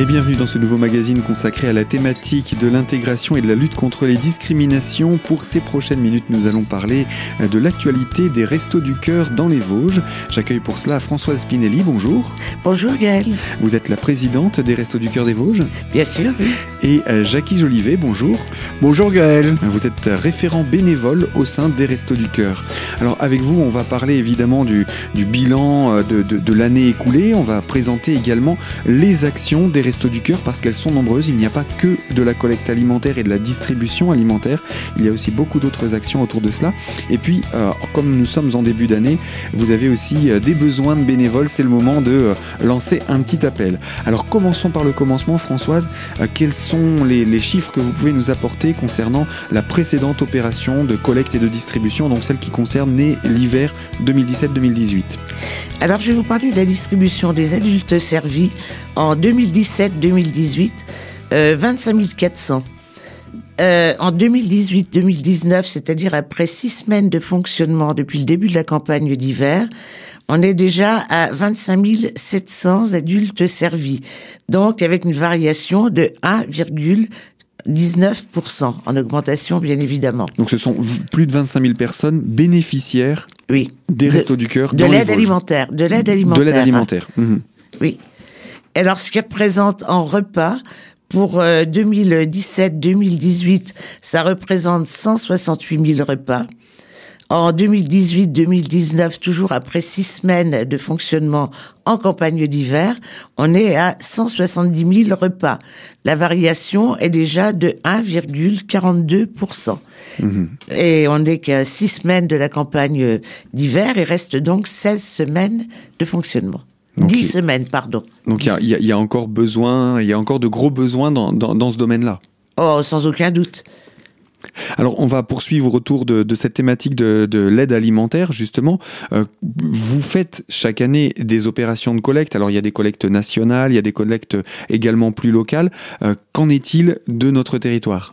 Et bienvenue dans ce nouveau magazine consacré à la thématique de l'intégration et de la lutte contre les discriminations. Pour ces prochaines minutes, nous allons parler de l'actualité des Restos du Cœur dans les Vosges. J'accueille pour cela Françoise Spinelli, bonjour. Bonjour Gaëlle. Vous êtes la présidente des Restos du Cœur des Vosges Bien sûr. Et euh, Jackie Jolivet, bonjour. Bonjour Gaël. Vous êtes référent bénévole au sein des Restos du Cœur. Alors avec vous, on va parler évidemment du, du bilan euh, de, de, de l'année écoulée. On va présenter également les actions des Restos du Cœur parce qu'elles sont nombreuses. Il n'y a pas que de la collecte alimentaire et de la distribution alimentaire. Il y a aussi beaucoup d'autres actions autour de cela. Et puis, euh, comme nous sommes en début d'année, vous avez aussi euh, des besoins de bénévoles. C'est le moment de euh, lancer un petit appel. Alors commençons par le commencement, Françoise. Quels sont les, chiffres que vous pouvez nous apporter concernant la précédente opération de collecte et de distribution, donc celle qui concerne l'hiver 2017-2018 Alors je vais vous parler de la distribution des adultes servis en 2017-2018, euh, 25 400. Euh, en 2018-2019, c'est-à-dire après six semaines de fonctionnement depuis le début de la campagne d'hiver, on est déjà à 25 700 adultes servis, donc avec une variation de 1,19% en augmentation bien évidemment. Donc ce sont plus de 25 000 personnes bénéficiaires Oui. des De- Restos du Cœur De l'aide alimentaire, de l'aide alimentaire. De l'aide hein. alimentaire. Mhm. Oui. Alors, ce qui représente en repas, pour euh, 2017-2018, ça représente 168 000 repas. En 2018-2019, toujours après six semaines de fonctionnement en campagne d'hiver, on est à 170 000 repas. La variation est déjà de 1,42%. Et on n'est qu'à six semaines de la campagne d'hiver. Il reste donc 16 semaines de fonctionnement. Donc, 10 il- semaines, pardon. Donc il y a- y, y encore besoin, il y a encore de gros besoins dans, dans, dans ce domaine-là. Oh, sans aucun doute. Alors, on va poursuivre autour de, de cette thématique de, de l'aide alimentaire, justement. Euh, vous faites chaque année des opérations de collecte. Alors, il y a des collectes nationales, il y a des collectes également plus locales. Euh, Qu'en est-il de notre territoire?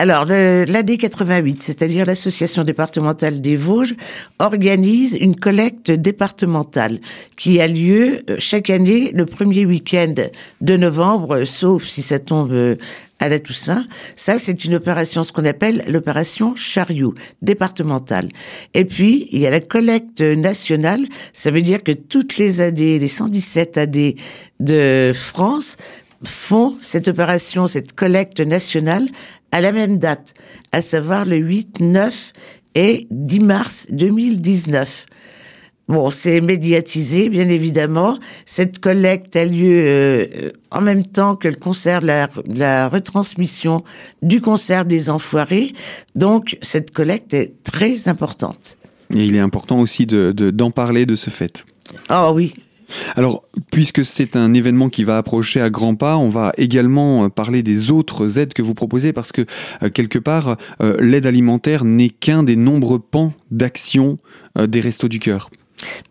Alors, le- l'AD88, c'est-à-dire l'Association départementale des Vosges, organise une collecte départementale qui a lieu euh, chaque année le premier week-end de novembre, sauf si ça tombe euh, à la Toussaint. Ça, c'est une opération, ce qu'on appelle l'opération chariot départementale. Et puis, il y a la collecte nationale. Ça veut dire que toutes les AD, les 117 AD de France, font cette opération, cette collecte nationale à la même date, à savoir le 8, 9 et 10 mars 2019. Bon, c'est médiatisé, bien évidemment. Cette collecte a lieu euh, en même temps que le concert, la, la retransmission du concert des Enfoirés. Donc, cette collecte est très importante. Et il est important aussi de- de- d'en parler de ce fait. Oh oui, Alors, puisque c'est un événement qui va approcher à grands pas, on va également euh, parler des autres aides que vous proposez parce que euh, quelque part, euh, l'aide alimentaire n'est qu'un des nombreux pans d'action des Restos du Cœur.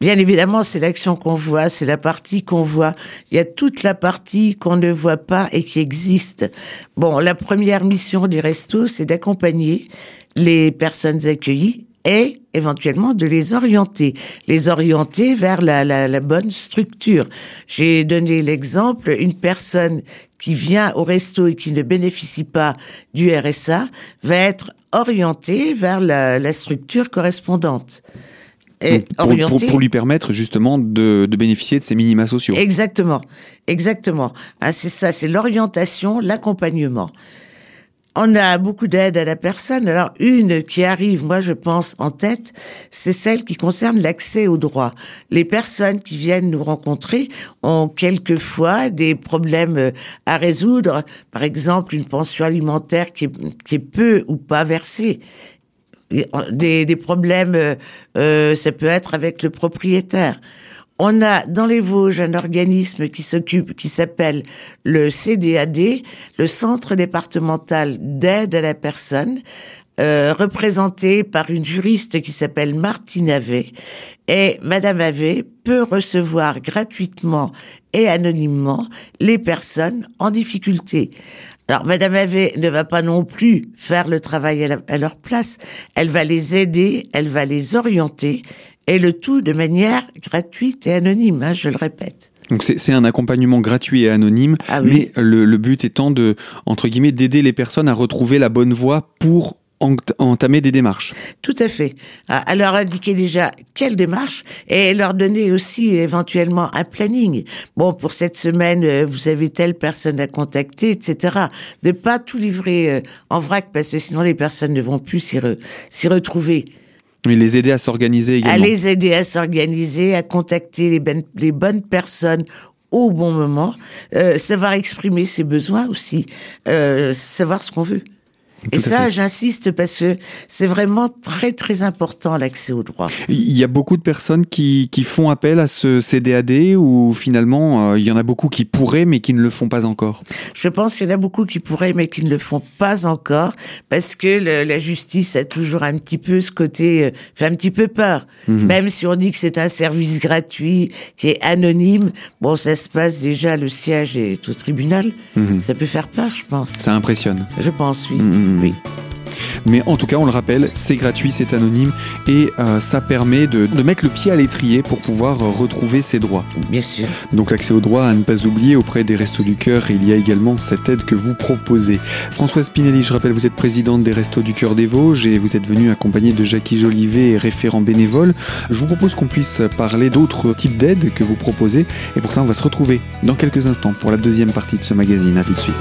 Bien évidemment, c'est l'action qu'on voit, c'est la partie qu'on voit. Il y a toute la partie qu'on ne voit pas et qui existe. Bon, la première mission des restos, c'est d'accompagner les personnes accueillies et éventuellement de les orienter, les orienter vers la, la, la bonne structure. J'ai donné l'exemple, une personne qui vient au resto et qui ne bénéficie pas du RSA va être orientée vers la, la structure correspondante. Et Donc, pour, pour- orientée- pour lui permettre justement de, de bénéficier de ces minima sociaux. Exactement, exactement. Ah, c'est ça, c'est l'orientation, l'accompagnement. On a beaucoup d'aide à la personne. Alors une qui arrive, moi je pense en tête, c'est celle qui concerne l'accès aux droits. Les personnes qui viennent nous rencontrer ont quelquefois des problèmes euh, à résoudre. Par exemple, une pension alimentaire qui est, peu ou pas versée des, des problèmes, euh, euh, ça peut être avec le propriétaire. On a dans les Vosges un organisme qui s'occupe, qui s'appelle le CDAD, le Centre départemental d'aide à la personne, euh, représenté par une juriste qui s'appelle Martine Avé. Et Madame Avé peut recevoir gratuitement et anonymement les personnes en difficulté. Alors, Madame Avé ne va pas non plus faire le travail à leur place. Elle va les aider, elle va les orienter, et le tout de manière gratuite et anonyme, hein, je le répète. Donc c'est un accompagnement gratuit et anonyme, Ah oui. mais le, le but étant de, entre guillemets, d'aider les personnes à retrouver la bonne voie pour ent- entamer des démarches. Tout à fait. À, leur indiquer déjà quelle démarche et leur donner aussi éventuellement un planning. Bon, pour cette semaine, euh, vous avez telle personne à contacter, etc. De pas tout livrer euh, en vrac parce que sinon les personnes ne vont plus s'y re- s'y retrouver. Mais les aider à s'organiser également. À les aider à s'organiser, à contacter les, ben- les bonnes personnes au bon moment, euh, savoir exprimer ses besoins aussi, euh, savoir ce qu'on veut. Et Tout ça, j'insiste parce que c'est vraiment très très important l'accès au droit. Il y a beaucoup de personnes qui, qui font appel à ce CDAD ou finalement euh, il y en a beaucoup qui pourraient mais qui ne le font pas encore? Je pense qu'il y en a beaucoup qui pourraient, mais qui ne le font pas encore, parce que le- la justice a toujours un petit peu ce côté, euh, fait un petit peu peur. Même si on dit que c'est un service gratuit, qui est anonyme, bon, ça se passe déjà, le siège est au tribunal. Ça peut faire peur, je pense. Ça impressionne. Je pense, oui. Mhm. Oui. Mais en tout cas, on le rappelle, c'est gratuit, c'est anonyme et euh, ça permet de, de mettre le pied à l'étrier pour pouvoir euh, retrouver ses droits. Bien sûr. Donc l'accès aux droits à ne pas oublier auprès des Restos du Cœur, il y a également cette aide que vous proposez. Françoise Spinelli, je rappelle, vous êtes présidente des Restos du Cœur des Vosges et vous êtes venue accompagnée de Jackie Jolivet, référent bénévole. Je vous propose qu'on puisse parler d'autres types d'aides que vous proposez et pour ça on va se retrouver dans quelques instants pour la deuxième partie de ce magazine. À tout de suite.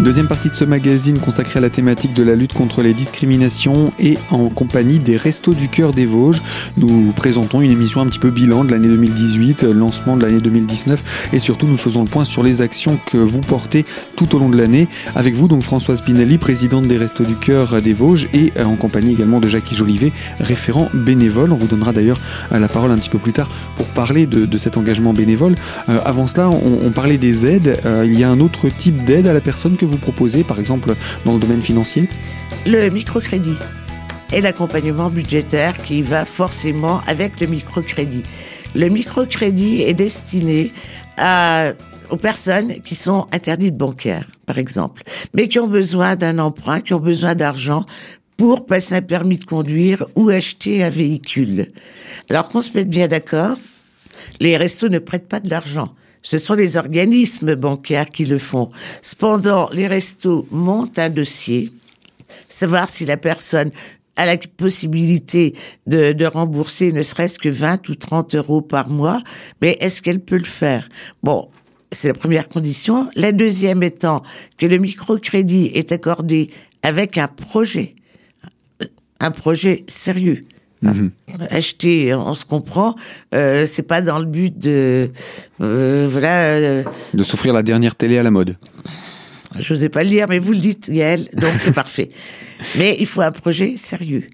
Deuxième partie de ce magazine consacrée à la thématique de la lutte contre les discriminations et en compagnie des Restos du Cœur des Vosges. Nous présentons une émission un petit peu bilan de l'année 2018, euh, lancement de l'année 2019 et surtout nous faisons le point sur les actions que vous portez tout au long de l'année. Avec vous donc Françoise Pinelli, présidente des Restos du Cœur des Vosges et euh, en compagnie également de Jackie Jolivet, référent bénévole. On vous donnera d'ailleurs euh, la parole un petit peu plus tard pour parler de, cet engagement bénévole. Avant cela, on, parlait des aides. Il y a un autre type d'aide à la personne que vous proposez, par exemple dans le domaine financier? Le microcrédit et l'accompagnement budgétaire qui va forcément avec le microcrédit. Le microcrédit est destiné aux personnes qui sont interdites bancaires, par exemple, mais qui ont besoin d'un emprunt, qui ont besoin d'argent pour passer un permis de conduire ou acheter un véhicule. Alors qu'on se mette bien d'accord, les restos ne prêtent pas de l'argent. Ce sont les organismes bancaires qui le font. Cependant, les restos montent un dossier, savoir si la personne a la possibilité de, de rembourser ne serait-ce que 20 ou 30 euros par mois, mais est-ce qu'elle peut le faire? Bon, c'est la première condition. La deuxième étant que le microcrédit est accordé avec un projet, un projet sérieux. Acheter, on se comprend, euh, c'est pas dans le but de, euh, voilà, euh, De s'offrir la dernière télé à la mode. je n'osais pas le dire, mais vous le dites, Yael, donc c'est parfait. Mais il faut un projet sérieux.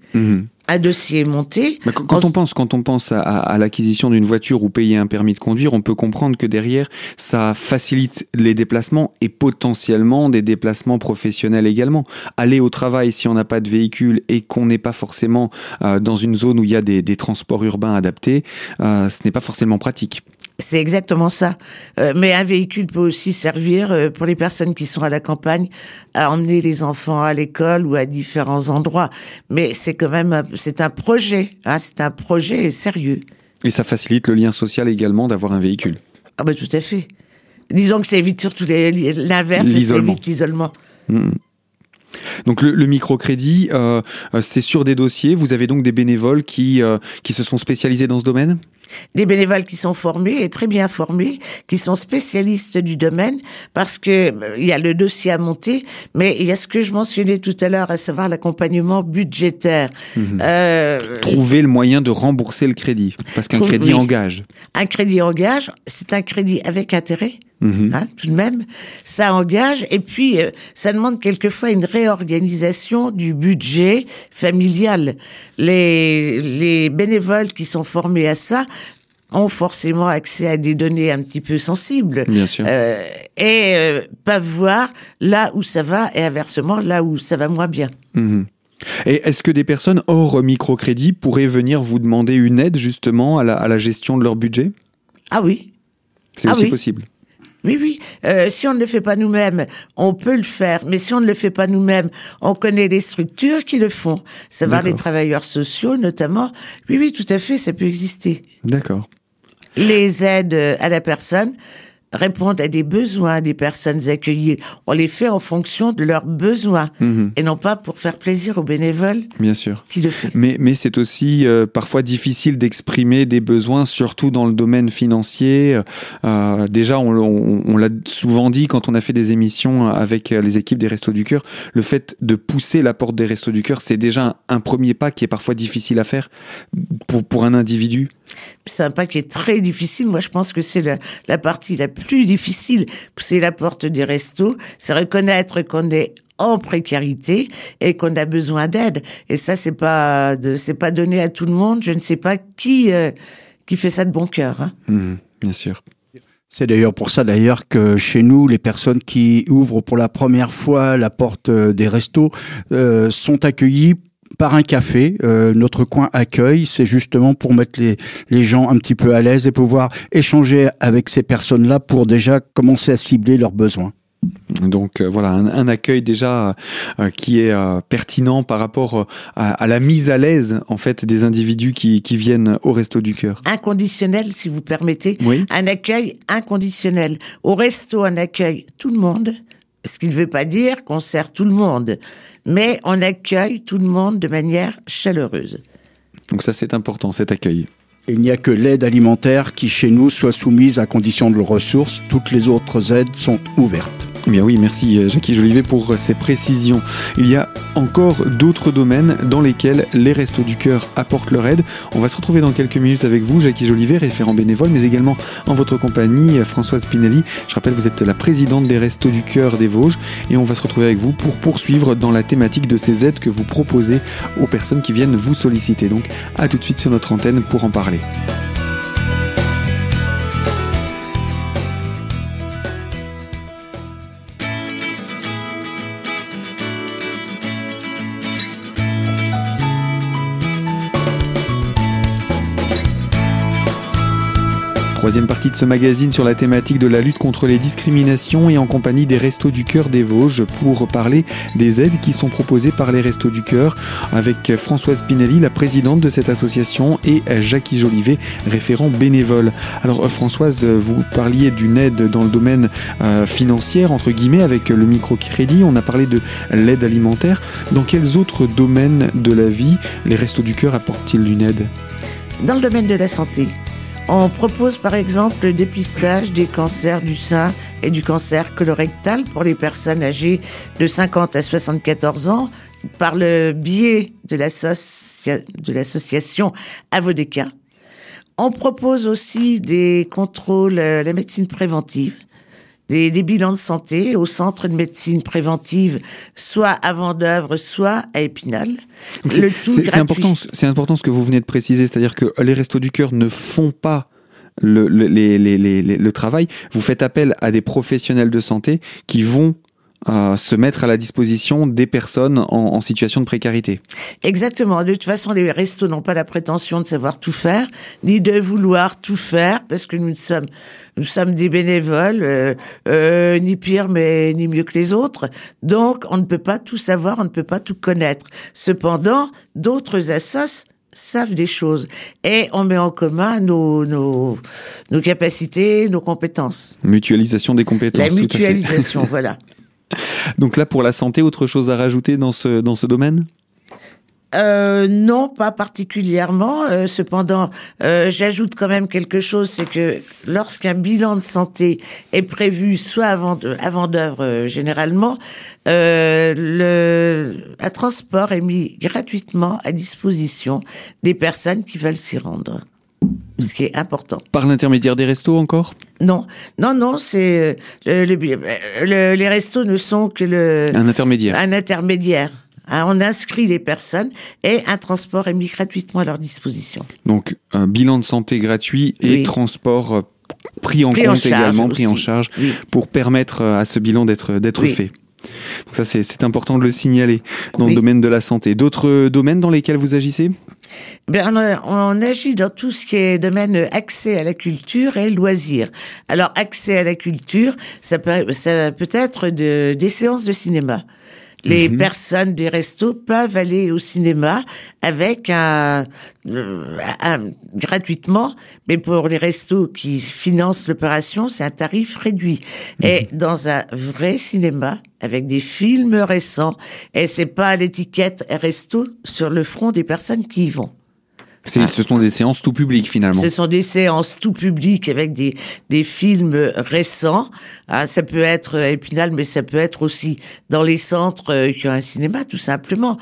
Un dossier monté. Bah, quand On pense, quand on pense à, l'acquisition d'une voiture ou payer un permis de conduire, on peut comprendre que derrière, ça facilite les déplacements et potentiellement des déplacements professionnels également. Aller au travail si on n'a pas de véhicule et qu'on n'est pas forcément euh, dans une zone où il y a des, des transports urbains adaptés, euh, ce n'est pas forcément pratique. C'est exactement ça. Euh, mais un véhicule peut aussi servir euh, pour les personnes qui sont à la campagne à emmener les enfants à l'école ou à différents endroits. Mais c'est quand même, c'est un projet. Hein, c'est un projet sérieux. Et ça facilite le lien social également d'avoir un véhicule. Ah ben tout à fait. Disons que ça évite surtout l'inverse, ça évite l'isolement. Donc le, le microcrédit, euh, euh, c'est sur des dossiers. Vous avez donc des bénévoles qui, euh, qui se sont spécialisés dans ce domaine? Des bénévoles qui sont formés et très bien formés, qui sont spécialistes du domaine, parce que euh, il y a le dossier à monter, mais il y a ce que je mentionnais tout à l'heure, à savoir l'accompagnement budgétaire. Euh, Trouver le moyen de rembourser le crédit. Parce qu'un crédit oui. engage. un crédit engage, c'est un crédit avec intérêt. Mhm. Hein, tout de même, ça engage et puis euh, ça demande quelquefois une réorganisation du budget familial. Les, les bénévoles qui sont formés à ça ont forcément accès à des données un petit peu sensibles Bien sûr. euh, et euh, peuvent voir là où ça va et inversement là où ça va moins bien. Mhm. Et est-ce que des personnes hors microcrédit pourraient venir vous demander une aide justement à la, à la gestion de leur budget? Ah oui. C'est Ah aussi oui. possible. Oui, oui. Euh, si on ne le fait pas nous-mêmes, on peut le faire. Mais si on ne le fait pas nous-mêmes, on connaît les structures qui le font. Savoir les D'accord. travailleurs sociaux, notamment. Oui, oui, tout à fait, ça peut exister. D'accord. Les aides euh, à la personne répondent à des besoins des personnes accueillies. On les fait en fonction de leurs besoins Mhm. et non pas pour faire plaisir aux bénévoles Bien sûr. qui le font. Mais, mais c'est aussi euh, parfois difficile d'exprimer des besoins, surtout dans le domaine financier. Euh, déjà, on, on- on l'a souvent dit quand on a fait des émissions avec euh, les équipes des Restos du Cœur, le fait de pousser la porte des Restos du Cœur, c'est déjà un, un premier pas qui est parfois difficile à faire pour, pour un individu. C'est un pas qui est très difficile. Moi, je pense que c'est la, la partie la plus difficile. Pousser la porte des restos, c'est reconnaître qu'on est en précarité et qu'on a besoin d'aide. Et ça, c'est pas de, c'est pas donné à tout le monde. Je ne sais pas qui euh, qui fait ça de bon cœur. hein. Mhm, bien sûr. C'est d'ailleurs pour ça d'ailleurs que chez nous, les personnes qui ouvrent pour la première fois la porte euh, des restos euh, sont accueillies par un café. Euh, notre coin accueil, c'est justement pour mettre les, les gens un petit peu à l'aise et pouvoir échanger avec ces personnes-là pour déjà commencer à cibler leurs besoins. Donc euh, voilà, un, un accueil déjà euh, qui est euh, pertinent par rapport euh, à, à la mise à l'aise en fait des individus qui, qui viennent au Resto du Cœur. Inconditionnel, si vous permettez. Oui. Un accueil inconditionnel. Au resto, on accueille tout le monde. Ce qui ne veut pas dire qu'on sert tout le monde. Mais on accueille tout le monde de manière chaleureuse. Donc ça c'est important cet accueil. Il n'y a que l'aide alimentaire qui, chez nous, soit soumise à condition de ressources. Toutes les autres aides sont ouvertes. Eh bien oui, merci euh, Jackie Jolivet pour euh, ces précisions. Il y a encore d'autres domaines dans lesquels les Restos du Cœur apportent leur aide. On va se retrouver dans quelques minutes avec vous, Jackie Jolivet, référent bénévole, mais également en votre compagnie, euh, Françoise Pinelli. Je rappelle, vous êtes la présidente des Restos du Cœur des Vosges et on va se retrouver avec vous pour poursuivre dans la thématique de ces aides que vous proposez aux personnes qui viennent vous solliciter. Donc à tout de suite sur notre antenne pour en parler. Troisième partie de ce magazine sur la thématique de la lutte contre les discriminations et en compagnie des Restos du Cœur des Vosges pour parler des aides qui sont proposées par les Restos du Cœur avec Françoise Pinelli, la présidente de cette association, et Jackie Jolivet, référent bénévole. Alors Françoise, vous parliez d'une aide dans le domaine euh, financier, entre guillemets, avec le microcrédit, on a parlé de l'aide alimentaire. Dans quels autres domaines de la vie les Restos du Cœur apportent-ils une aide? Dans le domaine de la santé, on propose par exemple le dépistage des cancers du sein et du cancer colorectal pour les personnes âgées de 50 à 74 ans par le biais de l'associa- de l'association Avodeka. On propose aussi des contrôles, euh, la médecine préventive, des, des bilans de santé au centre de médecine préventive, soit à Vendœuvre, soit à Épinal. C'est- important, c'est important ce que vous venez de préciser, c'est-à-dire que les Restos du Cœur ne font pas le, le- les- les- les- les- le travail. Vous faites appel à des professionnels de santé qui vont euh, se mettre à la disposition des personnes en, en situation de précarité. Exactement. De toute façon, les restos n'ont pas la prétention de savoir tout faire, ni de vouloir tout faire, parce que nous sommes, nous sommes des bénévoles, euh, euh, ni pire, mais ni mieux que les autres. Donc, on ne peut pas tout savoir, on ne peut pas tout connaître. Cependant, d'autres assos savent des choses et on met en commun nos, nos, nos capacités, nos compétences. Mutualisation des compétences. La tout à fait. mutualisation, voilà. Donc là, pour la santé, autre chose à rajouter dans ce, dans ce domaine? Euh, non, pas particulièrement. Euh, cependant, euh, j'ajoute quand même quelque chose, c'est que lorsqu'un bilan de santé est prévu, soit avant de, avant d'œuvre généralement, le un transport est mis gratuitement à disposition des personnes qui veulent s'y rendre. Ce qui est important. Par l'intermédiaire des restos encore? Non, non, non, c'est euh, le, le bi- le- les restos ne sont que le Un intermédiaire. un intermédiaire. Hein, on inscrit les personnes et un transport est mis gratuitement à leur disposition. Donc un bilan de santé gratuit et Oui. transport euh, pris en Pris compte charge également, pris en charge, Oui. pour permettre euh, à ce bilan d'être d'être Oui. fait. Donc ça, c'est important de le signaler dans le domaine de la santé. D'autres domaines dans lesquels vous agissez? Bien, on, agit dans tout ce qui est domaine accès à la culture et loisirs. Alors, accès à la culture, ça peut, ça peut être de, des séances de cinéma. Les mhm. personnes des restos peuvent aller au cinéma avec un, gratuitement, mais pour les restos qui financent l'opération, c'est un tarif réduit. Et mhm. dans un vrai cinéma, avec des films récents, et c'est pas l'étiquette resto sur le front des personnes qui y vont. Ah. Ce sont des séances tout public finalement. Ce sont des séances tout public avec des, des films récents. Ah, ça peut être Épinal, mais ça peut être aussi dans les centres euh, qui ont un cinéma, tout simplement.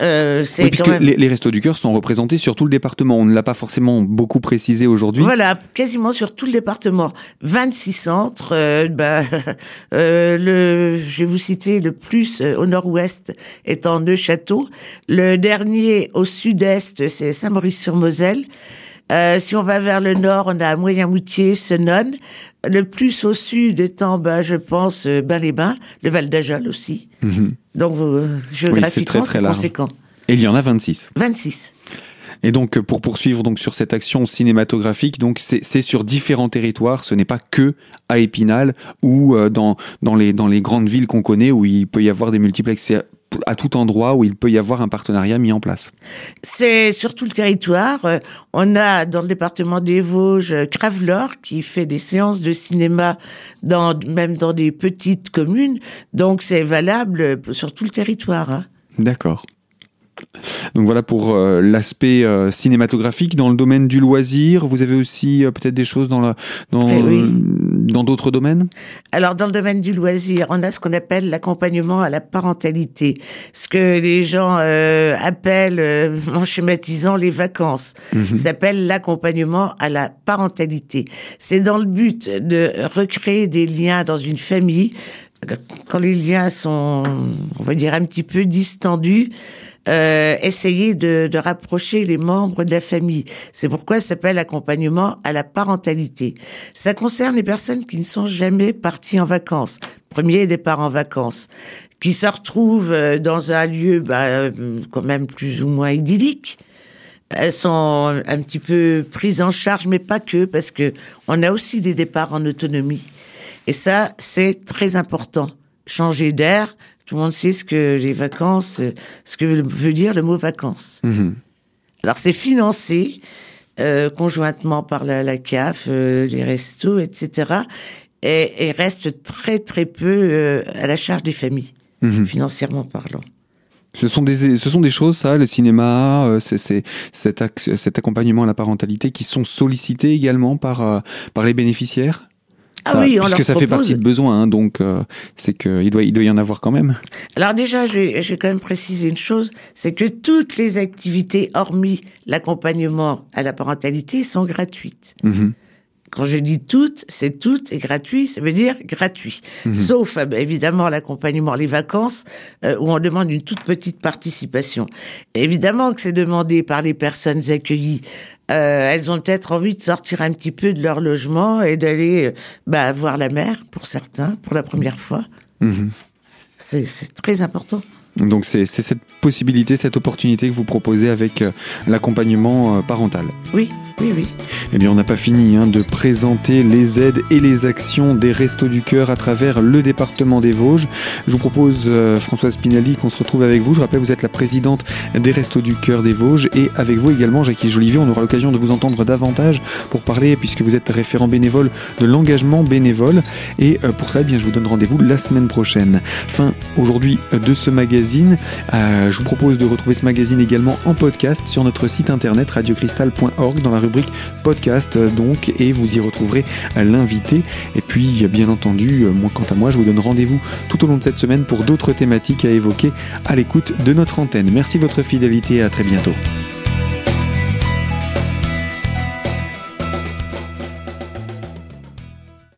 Euh, oui, puisque les, Restos du Cœur sont représentés sur tout le département. On ne l'a pas forcément beaucoup précisé aujourd'hui. Voilà, quasiment sur tout le département. 26 centres. Euh, bah, euh, le, je vais vous citer le plus euh, au nord-ouest étant Neuchâteau. Le dernier au sud-est, c'est Saint-Maurice-sur-Moselle. Euh, si on va vers le nord, on a Moyen-Moutier, Senon. Le plus au sud étant, bah, je pense, euh, Bain-les-Bains, le Val d'Ajol aussi. Mhm. Donc, euh, géographiquement, c'est conséquent. Et il y en a 26. 26. Et donc pour poursuivre donc sur cette action cinématographique, donc c'est sur différents territoires. Ce n'est pas que à Épinal ou dans dans les dans les grandes villes qu'on connaît où il peut y avoir des multiplexes à tout endroit où il peut y avoir un partenariat mis en place C'est sur tout le territoire. Euh, on a dans le département des Vosges Cravelor qui fait des séances de cinéma dans, même dans des petites communes. Donc c'est valable sur tout le territoire. Hein. D'accord. Donc voilà pour euh, l'aspect euh, cinématographique. Dans le domaine du loisir, vous avez aussi euh, peut-être des choses dans la, dans dans d'autres domaines? Alors dans le domaine du loisir, on a ce qu'on appelle l'accompagnement à la parentalité, ce que les gens appellent en schématisant les vacances. Mhm. s'appelle l'accompagnement à la parentalité. C'est dans le but de recréer des liens dans une famille quand les liens sont, on va dire, un petit peu distendus, euh, essayer de, de, rapprocher les membres de la famille. C'est pourquoi ça s'appelle accompagnement à la parentalité. Ça concerne les personnes qui ne sont jamais parties en vacances. Premier départ en vacances qui se retrouvent euh, dans un lieu bah, quand même plus ou moins idyllique. Elles sont un petit peu prises en charge, mais pas que, parce que on a aussi des départs en autonomie. Et ça, c'est très important. Changer d'air, tout le monde sait ce que les vacances, ce que veut dire le mot vacances. Mhm. Alors c'est financé euh, conjointement par la, CAF, euh, les restos, etc. Et, reste très très peu euh, à la charge des familles, mhm. financièrement parlant. Ce sont des, ce sont des choses, ça, le cinéma, c'est, cet, cet accompagnement à la parentalité qui sont sollicités également par, par les bénéficiaires? Ah oui, on puisque ça fait partie de besoin, hein, donc euh, c'est qu'il doit, il doit y en avoir quand même. Alors déjà, je vais, je vais quand même préciser une chose, c'est que toutes les activités, hormis l'accompagnement à la parentalité, sont gratuites. Mhm. Quand je dis toutes, c'est toutes et gratuit, ça veut dire gratuit. Mhm. Sauf euh, évidemment l'accompagnement, les vacances, euh, où on demande une toute petite participation. évidemment que c'est demandé par les personnes accueillies. Euh, elles ont peut-être envie de sortir un petit peu de leur logement et d'aller bah, voir la mer pour certains, pour la première fois. Mhm. C'est très important. Donc c'est cette possibilité, cette opportunité que vous proposez avec l'accompagnement parental. Oui. Oui, oui. Eh bien, on n'a pas fini hein, de présenter les aides et les actions des Restos du Cœur à travers le département des Vosges. Je vous propose, euh, Françoise Spinelli, qu'on se retrouve avec vous. Je rappelle, vous êtes la présidente des Restos du Cœur des Vosges et avec vous également, Jackie Jolivier, on aura l'occasion de vous entendre davantage pour parler, puisque vous êtes référent bénévole de l'engagement bénévole. Et euh, pour ça, eh bien, je vous donne rendez-vous la semaine prochaine. Fin aujourd'hui de ce Euh, je vous propose de retrouver ce magazine également en podcast sur notre site internet radiocristal.org dans la rubrique podcast donc et vous y retrouverez l'invité. Et puis bien entendu, moi quant à moi, je vous donne rendez-vous tout au long de cette semaine pour d'autres thématiques à évoquer à l'écoute de notre antenne. Merci de votre fidélité et à très bientôt.